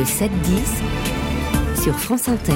Le 7-10 sur France Inter.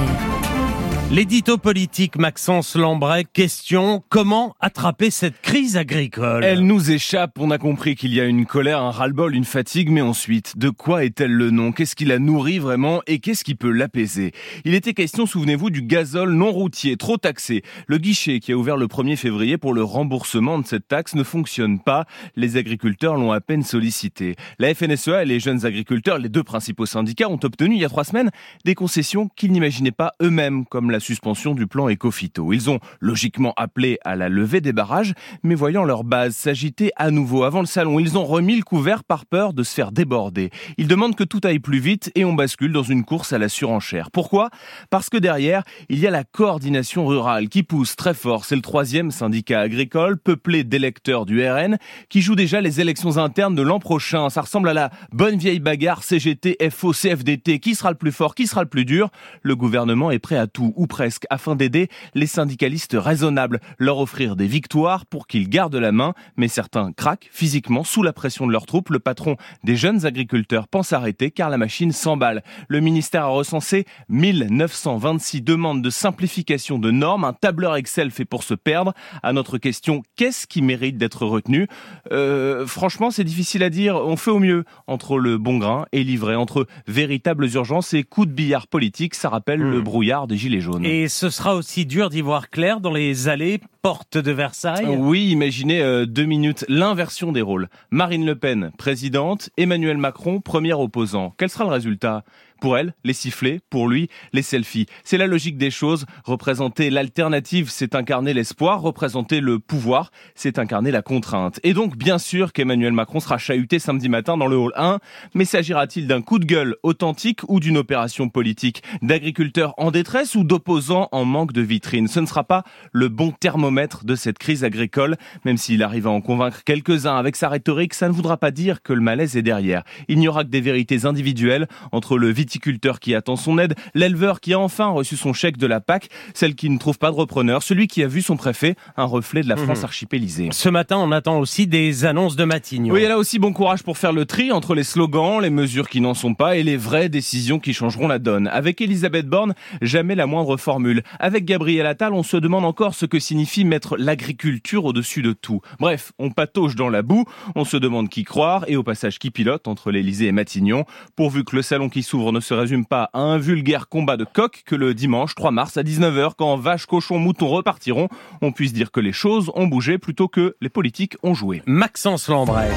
L'édito politique Maxence Lambray, question, comment attraper cette crise agricole? Elle nous échappe, on a compris qu'il y a une colère, un ras-le-bol, une fatigue, mais ensuite, de quoi est-elle le nom? Qu'est-ce qui la nourrit vraiment et qu'est-ce qui peut l'apaiser? Il était question, souvenez-vous, du gazole non routier, trop taxé. Le guichet qui a ouvert le 1er février pour le remboursement de cette taxe ne fonctionne pas. Les agriculteurs l'ont à peine sollicité. La FNSEA et les jeunes agriculteurs, les deux principaux syndicats, ont obtenu il y a trois semaines des concessions qu'ils n'imaginaient pas eux-mêmes, comme la suspension du plan Ecofito. Ils ont logiquement appelé à la levée des barrages, mais voyant leur base s'agiter à nouveau avant le salon, ils ont remis le couvert par peur de se faire déborder. Ils demandent que tout aille plus vite et on bascule dans une course à la surenchère. Pourquoi? Parce que derrière, il y a la coordination rurale qui pousse très fort. C'est le troisième syndicat agricole, peuplé d'électeurs du RN, qui joue déjà les élections internes de l'an prochain. Ça ressemble à la bonne vieille bagarre CGT, FO, CFDT. Qui sera le plus fort? Qui sera le plus dur? Le gouvernement est prêt à tout, ou presque, afin d'aider les syndicalistes raisonnables, leur offrir des victoires pour qu'ils gardent la main, mais certains craquent physiquement sous la pression de leurs troupes. Le patron des jeunes agriculteurs pense arrêter car la machine s'emballe. Le ministère a recensé 1926 demandes de simplification de normes, un tableur Excel fait pour se perdre. À notre question, qu'est-ce qui mérite d'être retenu? Euh, Franchement, c'est difficile à dire. On fait au mieux entre le bon grain et livré, entre véritables urgences et coups de billard politique. Ça rappelle le brouillard des gilets jaunes. Et ce sera aussi dur d'y voir clair dans les allées portes de Versailles Oui, imaginez euh, deux minutes l'inversion des rôles. Marine Le Pen, présidente, Emmanuel Macron, premier opposant. Quel sera le résultat? Pour elle, les sifflets, pour lui, les selfies. C'est la logique des choses. Représenter l'alternative, c'est incarner l'espoir. Représenter le pouvoir, c'est incarner la contrainte. Et donc, bien sûr qu'Emmanuel Macron sera chahuté samedi matin dans le hall 1. Mais s'agira-t-il d'un coup de gueule authentique ou d'une opération politique D'agriculteurs en détresse ou d'opposants en manque de vitrine Ce ne sera pas le bon thermomètre de cette crise agricole. Même s'il arrive à en convaincre quelques-uns avec sa rhétorique, ça ne voudra pas dire que le malaise est derrière. Il n'y aura que des vérités individuelles entre le viticulteur qui attend son aide, l'éleveur qui a enfin reçu son chèque de la PAC, celle qui ne trouve pas de repreneur, celui qui a vu son préfet, un reflet de la France Mhm. archipélisée. Ce matin, on attend aussi des annonces de Matignon. Oui, elle a aussi bon courage pour faire le tri entre les slogans, les mesures qui n'en sont pas et les vraies décisions qui changeront la donne. Avec Elisabeth Borne, jamais la moindre formule. Avec Gabriel Attal, on se demande encore ce que signifie mettre l'agriculture au-dessus de tout. Bref, on patauge dans la boue, on se demande qui croire et au passage qui pilote entre l'Elysée et Matignon, pourvu que le salon qui s'ouvre ne se résume pas à un vulgaire combat de coq que le dimanche 3 mars à 19h, quand vaches, cochons, moutons repartiront, on puisse dire que les choses ont bougé plutôt que les politiques ont joué. Maxence Lambray.